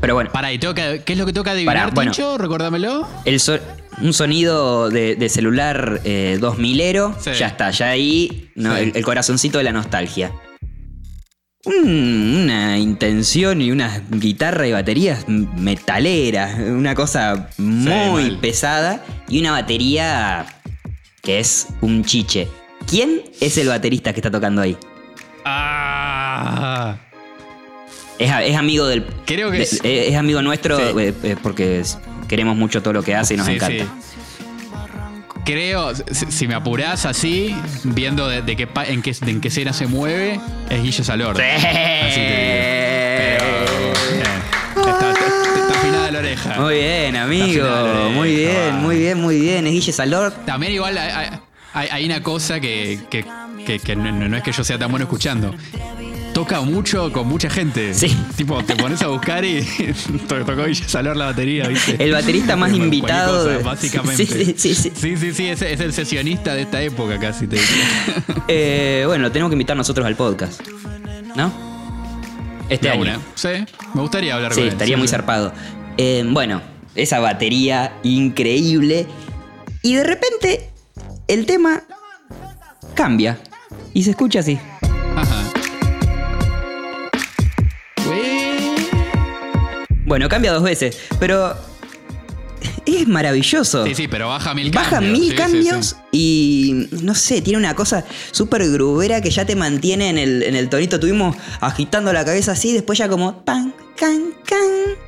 Speaker 2: Pero bueno,
Speaker 1: Pará, ¿y toca, ¿qué es lo que toca adivinar,
Speaker 2: Pará, bueno.
Speaker 1: Tincho? Recuérdamelo.
Speaker 2: el so- un sonido de, de celular eh, 2000ero,
Speaker 1: Sí.
Speaker 2: ya está, ya ahí no,
Speaker 1: Sí.
Speaker 2: el, el corazoncito de la nostalgia. Un- una intención y unas guitarra y baterías metaleras, una cosa muy pesada y una batería que es un chiche. ¿Quién es el baterista que está tocando ahí?
Speaker 1: Ah.
Speaker 2: Es, amigo del.
Speaker 1: Creo que
Speaker 2: de-
Speaker 1: es-
Speaker 2: es, es amigo nuestro
Speaker 1: Sí.
Speaker 2: eh, eh, porque queremos mucho todo lo que hace y nos
Speaker 1: Sí,
Speaker 2: encanta.
Speaker 1: sí. Creo, si, si me apurás así, viendo de, de qué, en, qué, en qué escena se mueve, es Guillo Salor.
Speaker 2: Sí.
Speaker 1: Así te digo. Pero, bien. Está, afinada la oreja.
Speaker 2: Muy bien, amigo.
Speaker 1: oreja,
Speaker 2: Muy bien, muy bien, muy bien. Es Guille Salor.
Speaker 1: También igual hay, hay- hay- hay una cosa que, que- que- que no, no es que yo sea tan bueno escuchando. Toca mucho con mucha gente.
Speaker 2: Sí.
Speaker 1: Tipo, te pones a buscar y to- tocó Salor la batería, ¿viste?
Speaker 2: El baterista más invitado
Speaker 1: cosa, básicamente.
Speaker 2: Sí, sí, sí, sí.
Speaker 1: Sí, sí, sí, es, es el sesionista de esta época casi, te diría.
Speaker 2: Eh, bueno, lo tenemos que invitar nosotros al podcast. ¿No? Este año.
Speaker 1: una. Sí, me gustaría hablar
Speaker 2: Sí,
Speaker 1: con él.
Speaker 2: estaría
Speaker 1: sí,
Speaker 2: muy
Speaker 1: sí.
Speaker 2: zarpado. Eh, bueno, esa batería increíble. Y de repente, el tema cambia. Y se escucha así. Bueno, cambia dos veces, pero es maravilloso.
Speaker 1: Sí, sí, pero baja mil
Speaker 2: Baja
Speaker 1: cambios.
Speaker 2: mil
Speaker 1: Sí, sí,
Speaker 2: cambios
Speaker 1: sí.
Speaker 2: y no sé, tiene una cosa súper grubera que ya te mantiene en el, en el tonito. Tuvimos agitando la cabeza así, después ya como pan, can, can.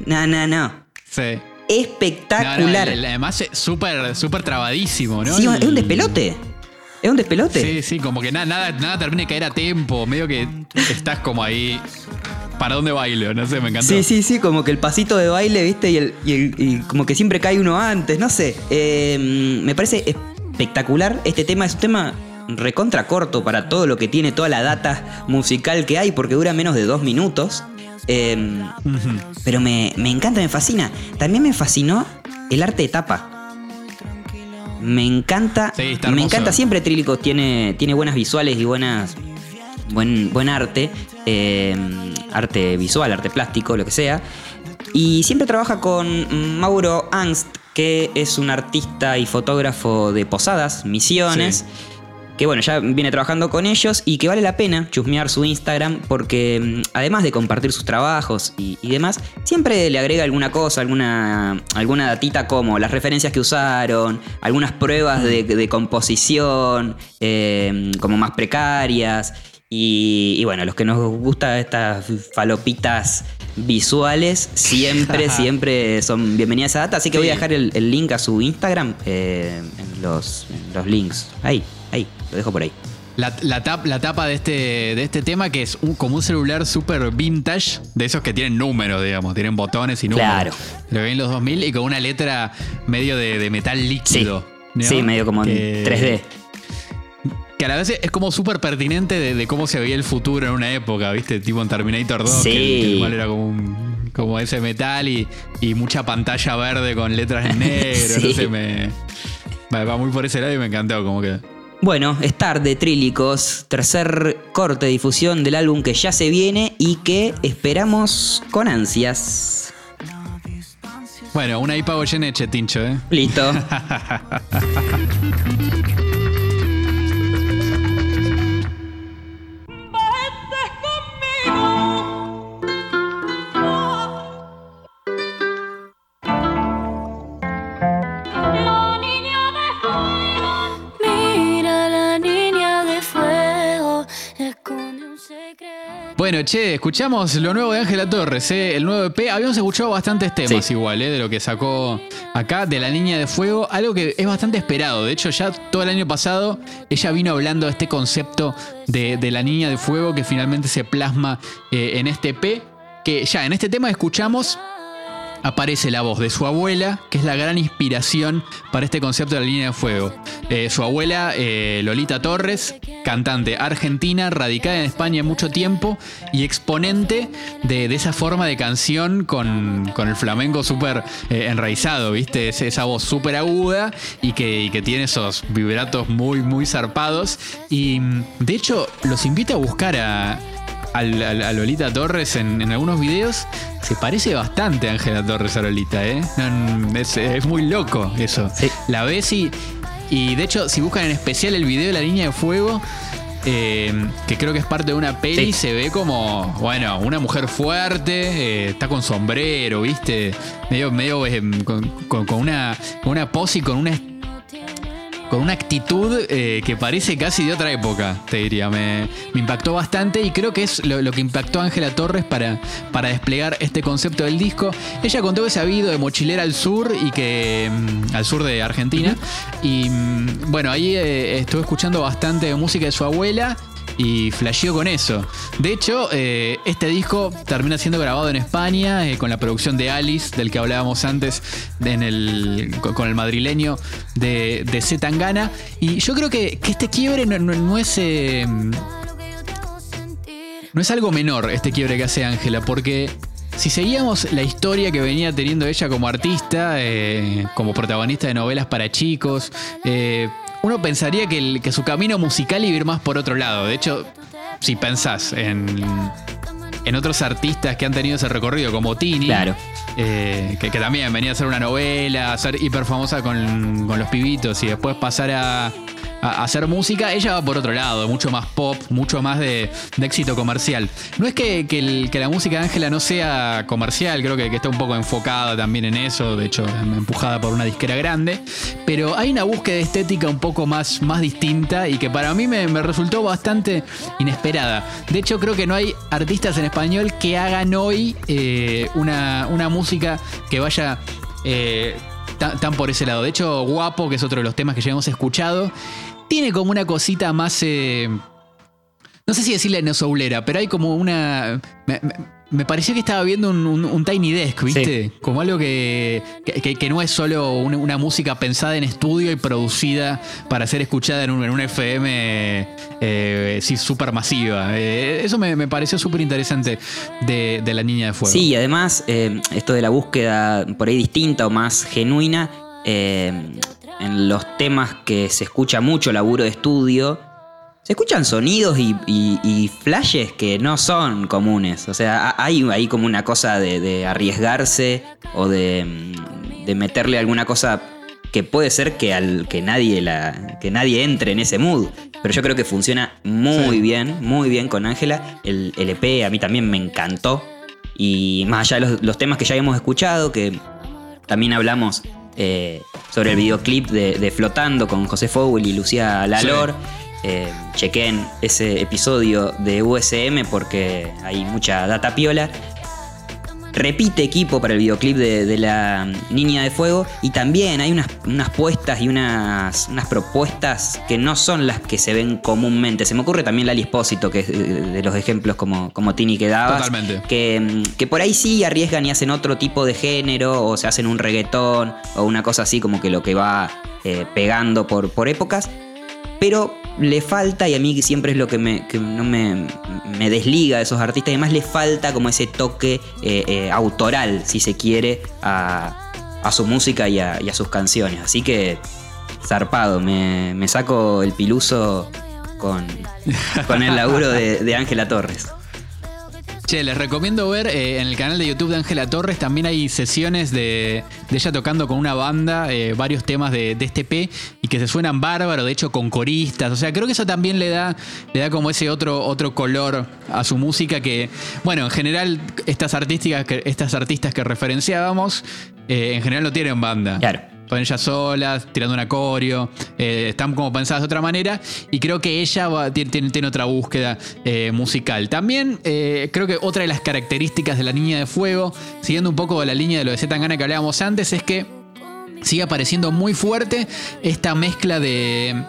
Speaker 2: No, no, no.
Speaker 1: Sí. No, no,
Speaker 2: Espectacular.
Speaker 1: además es súper, súper trabadísimo, ¿no?
Speaker 2: Sí, es un despelote. Es un despelote.
Speaker 1: Sí, sí, como que nada, nada, nada termina de caer a tiempo. Medio que estás como ahí. ¿Para dónde bailo? No sé, me encantó.
Speaker 2: Sí, sí, sí, como que el pasito de baile, ¿viste? Y, el, y, el- y como que siempre cae uno antes, no sé. Eh, me parece espectacular. Este tema es un tema recontra corto para todo lo que tiene, toda la data musical que hay, porque dura menos de dos minutos. Eh, pero me, me encanta, me fascina. También me fascinó el arte de tapa. Me encanta.
Speaker 1: Sí, está
Speaker 2: me encanta siempre Trílicos tiene, tiene buenas visuales y buenas. Buen, buen arte. eh, arte visual, arte plástico, lo que sea. Y siempre trabaja con Mauro Angst, que es un artista y fotógrafo de posadas, misiones.
Speaker 1: Sí.
Speaker 2: Que bueno, ya viene trabajando con ellos y que vale la pena chusmear su Instagram porque mm, además de compartir sus trabajos y, y demás, siempre le agrega alguna cosa, alguna, alguna datita como las referencias que usaron, algunas pruebas de, de composición eh, como más precarias. Y, y bueno, los que nos gustan estas falopitas visuales, siempre, siempre son bienvenidas a data. Así que voy a
Speaker 1: Sí.
Speaker 2: dejar el, el link a su Instagram eh, en, los, en los links. Ahí, ahí, lo dejo por ahí.
Speaker 1: La, la tap- la tapa de este, de este tema que es un- como un celular súper vintage, de esos que tienen números, digamos, tienen botones y números.
Speaker 2: Claro.
Speaker 1: Lo vi en los 2000 y con una letra medio de, de metal líquido. ¿no?
Speaker 2: Sí, medio como en
Speaker 1: Que-
Speaker 2: 3D.
Speaker 1: Que a la vez es como súper pertinente de, de cómo se veía el futuro en una época, ¿viste? Tipo en Terminator 2,
Speaker 2: Sí.
Speaker 1: que, el, mal era como, un- como ese metal y, y mucha pantalla verde con letras en negro.
Speaker 2: Sí.
Speaker 1: No sé, me, me va muy por ese lado y me encantó como que.
Speaker 2: Bueno, Star de Trílicos, tercer corte de difusión del álbum que ya se viene y que esperamos con ansias.
Speaker 1: Bueno, una IPA Goyeneche, Tincho, ¿eh?
Speaker 2: Listo.
Speaker 1: Bueno, che, escuchamos lo nuevo de Ángela Torres, ¿eh? el nuevo EP. Habíamos escuchado bastantes temas
Speaker 2: Sí.
Speaker 1: igual, ¿eh? de lo que sacó acá, de la Niña de Fuego, algo que es bastante esperado. De hecho, ya todo el año pasado ella vino hablando de este concepto de, de la Niña de Fuego que finalmente se plasma eh, en este EP. Que ya en este tema escuchamos aparece la voz de su abuela, que es la gran inspiración para este concepto de la línea de fuego. Eh, su abuela, eh, Lolita Torres, cantante argentina, radicada en España mucho tiempo y exponente de, de esa forma de canción con, con el flamenco súper eh, enraizado, ¿viste? Es- esa voz súper aguda y que, y que tiene esos vibratos muy, muy zarpados. Y mm, de hecho, los invito a buscar a, al- al- a Lolita Torres en, en algunos videos. Se parece bastante a Ángela Torres a Lolita, ¿eh? No, Es, es muy loco eso.
Speaker 2: Sí.
Speaker 1: La ves y, y de hecho, si buscan en especial el video de la línea de fuego, eh, que creo que es parte de una peli,
Speaker 2: Sí.
Speaker 1: se ve como, bueno, una mujer fuerte, eh, está con sombrero, ¿viste? Medio, medio eh, con, con- con una, una pose y con una con una actitud eh, que parece casi de otra época, te diría. Me, me impactó bastante y creo que es lo, lo que impactó a Ángela Torres para, para desplegar este concepto del disco. Ella contó que se había ido de mochilera al sur y que. mm, al sur de Argentina. Y mm, bueno, ahí eh, estuve escuchando bastante música de su abuela. Y flasheó con eso. De hecho, eh, este disco termina siendo grabado en España eh, con la producción de Alice, del que hablábamos antes, en el, con el madrileño de, de Z Tangana. Y yo creo que, este quiebre no, es. eh, no es algo menor este quiebre que hace Ángela, porque si seguíamos la historia que venía teniendo ella como artista, como protagonista de novelas para chicos, uno pensaría que, el- que su camino musical iba a ir más por otro lado. De hecho, si pensás en, en otros artistas que han tenido ese recorrido, como Tini,
Speaker 2: Claro.
Speaker 1: eh, que, que también venía a hacer una novela, a ser hiper famosa con, con los pibitos y después pasar a, hacer música, ella va por otro lado, mucho más pop, mucho más de, éxito comercial. No es que, que la música de Ángela no sea comercial, creo que, está un poco enfocada también en eso, de hecho empujada por una disquera grande, pero hay una búsqueda estética un poco más, más distinta y que para mí me, me resultó bastante inesperada. De hecho creo que no hay artistas en español que hagan hoy eh, una, una música que vaya... eh, tan, tan por ese lado. De hecho, Guapo, que es otro de los temas que ya hemos escuchado, tiene como una cosita más. eh, no sé si decirle neosoulera, pero hay como una. Me, me- me pareció que estaba viendo un, un- un Tiny Desk, ¿viste? Como algo que, que, no es solo una, una música pensada en estudio y producida para ser escuchada en un, en un FM eh, sí, súper masiva. Eh, eso me, me pareció súper interesante de, de La Niña de Fuego.
Speaker 2: Sí, y además, eh, esto de la búsqueda por ahí distinta o más genuina, eh, en los temas que se escucha mucho laburo de estudio, se escuchan sonidos y, y- y flashes que no son comunes. O sea, ha- hay ahí como una cosa de, de arriesgarse o de, mm, de meterle alguna cosa que puede ser que, al, que, nadie la, que nadie entre en ese mood. Pero yo creo que funciona muy bien, muy bien con Ángela. El, el EP a mí también me encantó. Y más allá de los, los temas que ya habíamos escuchado, que también hablamos eh, sobre el videoclip de, de Flotando con José Fowell y Lucía Lalor. Eh, chequen ese episodio de USM porque hay mucha data piola. Repite equipo para el videoclip de, de la Niña de Fuego y también hay unas, unas puestas y unas, unas propuestas que no son las que se ven comúnmente. Se me ocurre también Lali Espósito, que es de, los ejemplos como, como Tini que dabas.
Speaker 1: Totalmente.
Speaker 2: Que, mm, que por ahí sí arriesgan y hacen otro tipo de género o se hacen un reggaetón o una cosa así como que lo que va eh, pegando por, por épocas pero le falta, y a mí siempre es lo que, me, no me, desliga de esos artistas, y además le falta como ese toque eh, eh, autoral, si se quiere, a, su música y a, sus canciones. Así que, zarpado, me, saco el piluso con, con el laburo de Ángela Torres.
Speaker 1: Che, les recomiendo ver eh, en el canal de YouTube de Ángela Torres también hay sesiones de, ella tocando con una banda eh, varios temas de, de este P y que se suenan bárbaro, de hecho con coristas. O sea, creo que eso también le da, le da como ese otro, otro color a su música que, bueno, en general estas, artísticas que, estas artistas que referenciábamos, eh, en general no tienen banda.
Speaker 2: Claro.
Speaker 1: Con ellas solas, tirando una coreo, eh, están como pensadas de otra manera y creo que ella tiene otra búsqueda eh, musical. También eh, creo que otra de las características de la Niña de Fuego, siguiendo un poco la línea de lo de Zetangana que hablábamos antes, es que sigue apareciendo muy fuerte esta mezcla de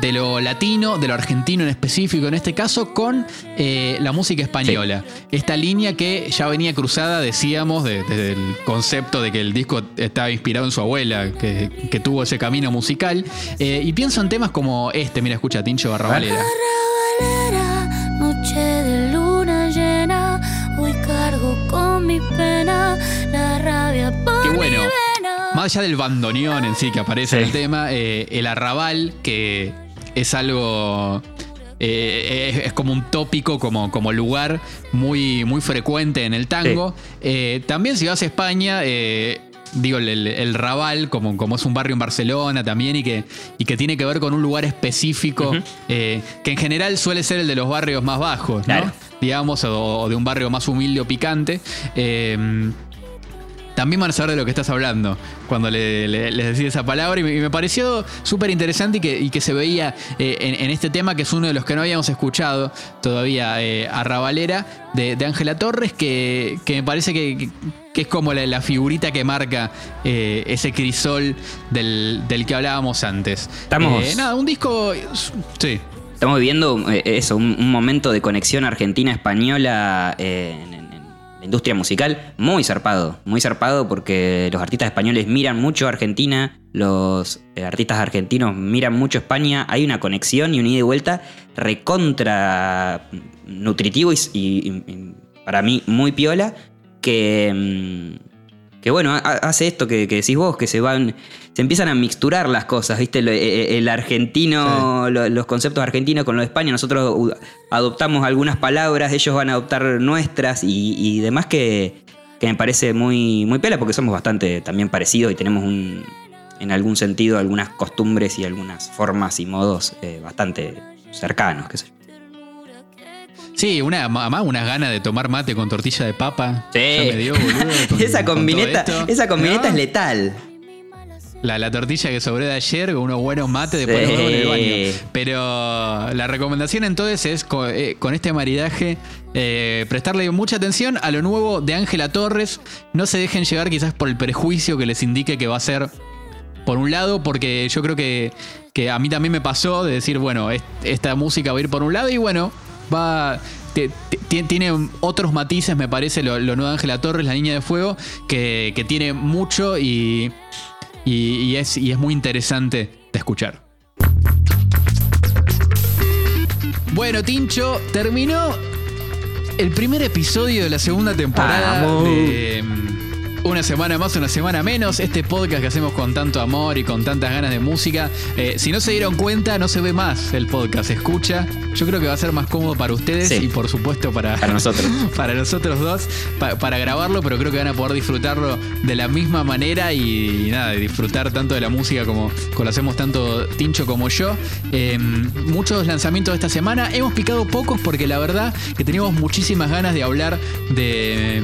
Speaker 1: de lo latino, de lo argentino en específico en este caso, con eh, la música española. Esta línea que ya venía cruzada, decíamos, de- desde el concepto de que el disco estaba inspirado en su abuela, que, que tuvo ese camino musical. Eh, y pienso en temas como este, mira, escucha, Tincho Barrabalera.
Speaker 10: Arrabalera, noche de luna llena, hoy cargo con mi pena la rabia por
Speaker 1: Qué bueno. Más allá del bandoneón en sí que aparece en el tema, eh, el arrabal, que es algo. eh, es, es como un tópico, como, como lugar muy, muy frecuente en el tango. Eh, también si vas a España, digo, el, el- Raval, como, como es un barrio en Barcelona también, y que, y que tiene que ver con un lugar específico, eh, que en general suele ser el de los barrios más bajos, ¿no?
Speaker 2: Claro.
Speaker 1: Digamos, o, o de un barrio más humilde o picante. Eh, también van a saber de lo que estás hablando cuando le, le- les decís esa palabra. Y me, y me pareció súper interesante y que, y que se veía eh, en, en este tema, que es uno de los que no habíamos escuchado todavía, eh, Arrabalera, de de Ángela Torres, que, que me parece que, que- que es como la, la figurita que marca eh, ese crisol del, del que hablábamos antes.
Speaker 2: Estamos-
Speaker 1: Eh, nada, un disco. Sí.
Speaker 2: Estamos viviendo eh, eso, un, un momento de conexión argentina-española en, en- en la industria musical muy zarpado, muy zarpado porque los artistas españoles miran mucho a Argentina, los eh, artistas argentinos miran mucho a España, hay una conexión y un ida y vuelta recontra nutritivo y, y- y para mí muy piola que... que bueno, ha- hace esto que, que decís vos, que se van, se empiezan a mixturar las cosas, ¿viste? Lo- eh, El argentino, lo- los conceptos argentinos con los de España, nosotros adoptamos algunas palabras, ellos van a adoptar nuestras y, y demás que, que me parece muy, muy pela porque somos bastante también parecidos y tenemos un, en algún sentido algunas costumbres y algunas formas y modos eh, bastante cercanos, qué sé yo.
Speaker 1: Sí, una, mamá, unas ganas de tomar mate con tortilla de papa.
Speaker 2: Sí.
Speaker 1: Ya me dio, boludo, con-
Speaker 2: esa
Speaker 1: con
Speaker 2: combineta, esa combineta
Speaker 1: ¿No?
Speaker 2: es letal.
Speaker 1: La, la tortilla que sobró de ayer con unos buenos mates después
Speaker 2: Sí.
Speaker 1: en el baño. Pero la recomendación entonces es co- eh, con, este maridaje eh, prestarle mucha atención a lo nuevo de Ángela Torres. No se dejen llevar quizás por el prejuicio que les indique que va a ser por un lado, porque yo creo que, que a mí también me pasó de decir, bueno, es- esta música va a ir por un lado y bueno, va... te- te- tiene otros matices, me parece, lo, lo nuevo de Ángela Torres, la niña de fuego, que, que tiene mucho y, y, y es, y es muy interesante de escuchar. Bueno, Tincho, terminó el primer episodio de la segunda temporada
Speaker 2: Vamos.
Speaker 1: de Una semana más, una semana menos. Este podcast que hacemos con tanto amor y con tantas ganas de música. Eh, si no se dieron cuenta, no se ve más el podcast, se escucha. Yo creo que va a ser más cómodo para ustedes
Speaker 2: Sí.
Speaker 1: y por supuesto para,
Speaker 2: Para nosotros.
Speaker 1: para nosotros dos, pa- para grabarlo, pero creo que van a poder disfrutarlo de la misma manera y, nada, de disfrutar tanto de la música como, como lo hacemos tanto Tincho como yo. Eh, muchos lanzamientos de esta semana. Hemos picado pocos porque la verdad que teníamos muchísimas ganas de hablar de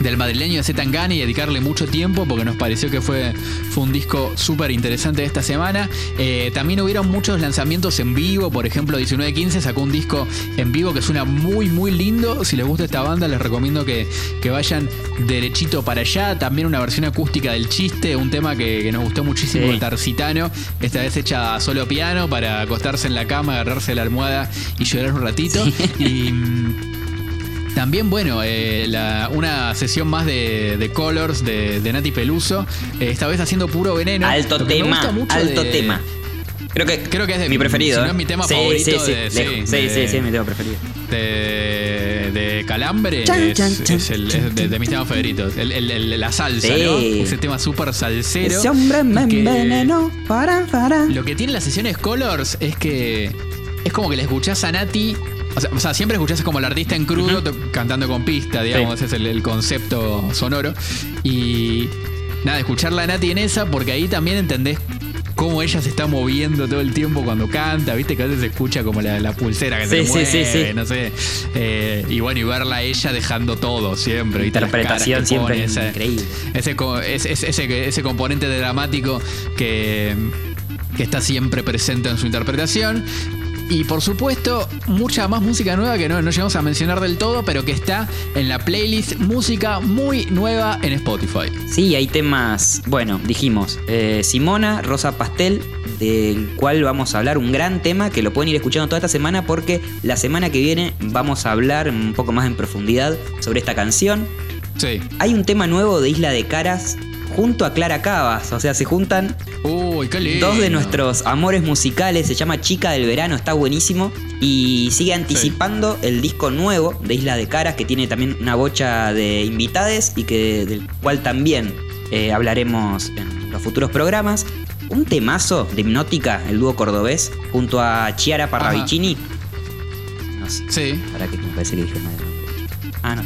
Speaker 1: del madrileño de Zetangana y dedicarle mucho tiempo porque nos pareció que fue, fue un disco súper interesante de esta semana. Eh, también hubieron muchos lanzamientos en vivo, por ejemplo 1915 sacó un disco en vivo que suena muy muy lindo. Si les gusta esta banda les recomiendo que, que vayan derechito para allá. También una versión acústica del chiste, un tema que, que nos gustó muchísimo
Speaker 2: Sí.
Speaker 1: el Tarcitano, esta vez hecha solo piano para acostarse en la cama, agarrarse la almohada y llorar un ratito. Y... también, bueno, eh, la- una sesión más de, de Colors de, de Nati Peluso. eh, esta vez haciendo puro veneno.
Speaker 2: Alto tema,
Speaker 1: gusta mucho
Speaker 2: alto
Speaker 1: de-
Speaker 2: tema. Creo que,
Speaker 1: Creo que es de
Speaker 2: mi preferido.
Speaker 1: si no
Speaker 2: ¿eh?
Speaker 1: es mi tema
Speaker 2: Sí,
Speaker 1: favorito
Speaker 2: Sí, sí,
Speaker 1: de- sí,
Speaker 2: sí,
Speaker 1: de-
Speaker 2: sí, sí, es mi tema preferido.
Speaker 1: de, de Calambre
Speaker 2: Chan,
Speaker 1: es,
Speaker 2: chan, chan,
Speaker 1: es el- es de, de mis temas favoritos. El- el- el- la salsa,
Speaker 2: Sí.
Speaker 1: ¿no? Ese tema súper salsero.
Speaker 2: Ese hombre me
Speaker 1: que-
Speaker 2: envenenó. Para, para.
Speaker 1: Lo que tiene las sesiones Colors es que es como que le escuchás a Nati. O sea, o sea, siempre escuchás como el artista en crudo cantando con pista, digamos, ese es el, el concepto sonoro. Y nada, escucharla a Nati en esa, porque ahí también entendés cómo ella se está moviendo todo el tiempo cuando canta, viste que a veces se escucha como la, la pulsera que se
Speaker 2: Sí, sí,
Speaker 1: mueve,
Speaker 2: sí, sí.
Speaker 1: no sé. Eh, y bueno, y verla a ella dejando todo siempre.
Speaker 2: Interpretación siempre
Speaker 1: pone, ese-
Speaker 2: increíble.
Speaker 1: Ese, ese, ese- ese componente dramático que, que está siempre presente en su interpretación. Y por supuesto, mucha más música nueva que no, no llegamos a mencionar del todo, pero que está en la playlist Música muy nueva en Spotify.
Speaker 2: Sí, hay temas, bueno, dijimos, eh, Simona, Rosa Pastel, del cual vamos a hablar un gran tema que lo pueden ir escuchando toda esta semana porque la semana que viene vamos a hablar un poco más en profundidad sobre esta canción.
Speaker 1: Sí.
Speaker 2: Hay un tema nuevo de Isla de Caras junto a Clara Cabas, o sea, se juntan
Speaker 1: Uy, qué lindo.
Speaker 2: dos de nuestros amores musicales, se llama Chica del Verano, está buenísimo y sigue anticipando el disco nuevo de Isla de Caras que tiene también una bocha de invitades y que del cual también eh, hablaremos en los futuros programas. Un temazo de Hipnótica, el dúo cordobés, junto a Chiara Parravicini. No sé,
Speaker 1: Sí,
Speaker 2: para que me parece que dije. Ah, no,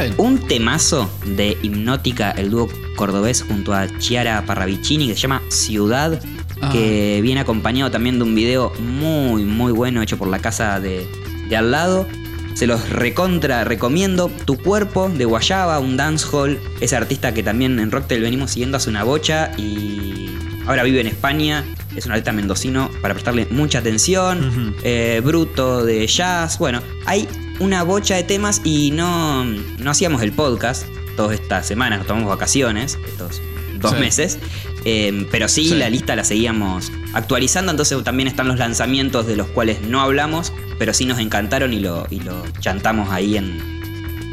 Speaker 2: está bien. Un temazo de Hipnótica, el dúo cordobés junto a Chiara Parravicini que se llama Ciudad,
Speaker 1: Ah.
Speaker 2: que viene acompañado también de un video muy muy bueno hecho por la casa de, de al lado. Se los recontra recomiendo. Tu cuerpo de Guayaba, un dancehall. Ese artista que también en Rocktail venimos siguiendo hace una bocha y ahora vive en España. Es un artista mendocino para prestarle mucha atención. Eh, bruto de jazz. Bueno, hay una bocha de temas y no, no hacíamos el podcast todas estas semanas, nos tomamos vacaciones, estos dos
Speaker 1: Sí.
Speaker 2: meses. Eh, pero sí,
Speaker 1: Sí.
Speaker 2: la lista la seguíamos actualizando, entonces también están los lanzamientos de los cuales no hablamos, pero sí nos encantaron y lo, y lo chantamos ahí en,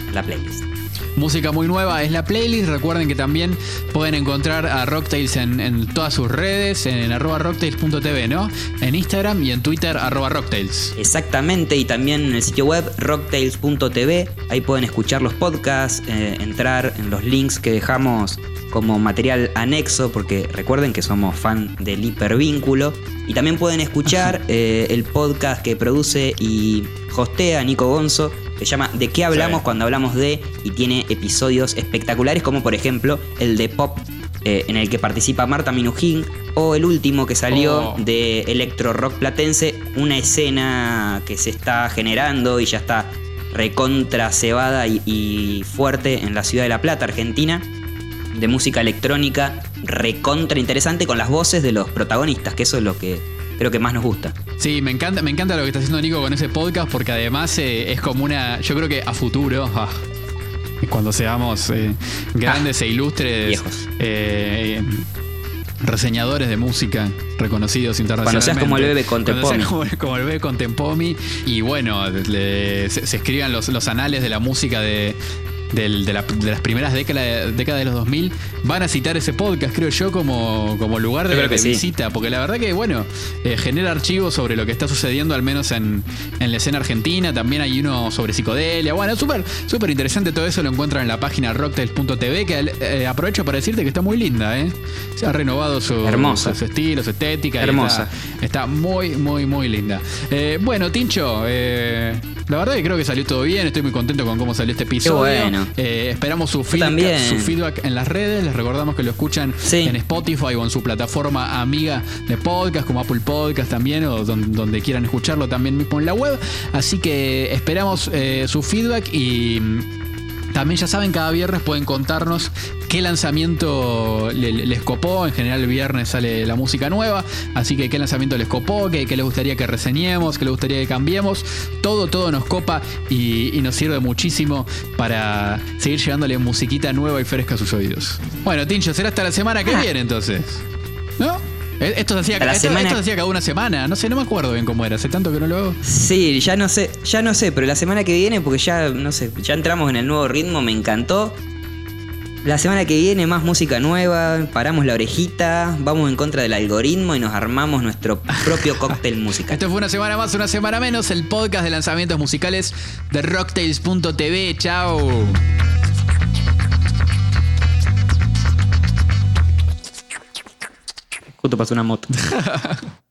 Speaker 2: en la playlist.
Speaker 1: Música muy nueva es la playlist. Recuerden que también pueden encontrar a Rocktails en, en todas sus redes, en, arroba rocktails.tv, ¿no? En Instagram y en Twitter, arroba rocktails.
Speaker 2: Exactamente, y también en el sitio web rocktails.tv, ahí pueden escuchar los podcasts, eh, entrar en los links que dejamos como material anexo, porque recuerden que somos fan del hipervínculo, y también pueden escuchar eh, el podcast que produce y hostea Nico Gonzo, se llama ¿De qué hablamos
Speaker 1: Sí.
Speaker 2: cuando hablamos de? y tiene episodios espectaculares como por ejemplo el de Pop. eh, en el que participa Marta Minujín, o el último que salió
Speaker 1: Oh.
Speaker 2: de electro rock platense, una escena que se está generando y ya está recontra cebada y, y fuerte en la ciudad de La Plata, Argentina, de música electrónica recontra interesante con las voces de los protagonistas, que eso es lo que creo que más nos gusta.
Speaker 1: Sí, me encanta, me encanta lo que está haciendo Nico con ese podcast porque además eh, es como una. Yo creo que a futuro. ah, cuando seamos eh, grandes e ilustres eh, reseñadores de música reconocidos internacionalmente.
Speaker 2: Cuando seas como el bebé con
Speaker 1: Cuando seas
Speaker 2: Tempomi.
Speaker 1: como, como el bebé con Tempomi. Y bueno, le- se, se escriban los, los anales de la música de, del- de, la- de las primeras décadas, décadas de los 2000. Van a citar ese podcast, creo yo, como, como lugar de,
Speaker 2: sí.
Speaker 1: visita. Porque la verdad que, bueno, eh, genera archivos sobre lo que está sucediendo, al menos en, en la escena argentina. También hay uno sobre psicodelia. Bueno, súper súper interesante todo eso. Lo encuentran en la página rocktails.tv. Que eh, aprovecho para decirte que está muy linda, ¿eh? Se ha renovado su,
Speaker 2: Hermosa.
Speaker 1: su estilo, su estética.
Speaker 2: Hermosa.
Speaker 1: Está, está muy, muy, muy linda. Eh, bueno, Tincho, eh, la verdad que creo que salió todo bien. Estoy muy contento con cómo salió este episodio.
Speaker 2: bueno.
Speaker 1: Eh, esperamos su feedback,
Speaker 2: también.
Speaker 1: su feedback en las redes. Les recordamos que lo escuchan
Speaker 2: Sí.
Speaker 1: en Spotify o en su plataforma amiga de podcast, como Apple Podcast también, o don- donde quieran escucharlo también mismo en la web. Así que esperamos eh, su feedback y. También ya saben, cada viernes pueden contarnos qué lanzamiento le- le- les copó. En general el viernes sale la música nueva. Así que qué lanzamiento les copó, qué, qué les gustaría que reseñemos, qué les gustaría que cambiemos. Todo, todo nos copa y, y nos sirve muchísimo para seguir llevándole musiquita nueva y fresca a sus oídos. Bueno, Tincho, será hasta la semana que viene entonces. ¿No? Eh, Esto se hacía,
Speaker 2: Hasta la
Speaker 1: esto-
Speaker 2: semana-
Speaker 1: esto se hacía cada una semana. No sé, no me acuerdo bien cómo era. Hace tanto que no lo hago.
Speaker 2: Sí, ya no sé, ya no sé, pero la semana que viene, porque ya, no sé, ya entramos en el nuevo ritmo, me encantó. La semana que viene más música nueva, paramos la orejita, vamos en contra del algoritmo y nos armamos nuestro propio cóctel musical.
Speaker 1: Esto fue una semana más, una semana menos, el podcast de lanzamientos musicales de rocktails.tv. Chao.
Speaker 2: Justo pasó una moto.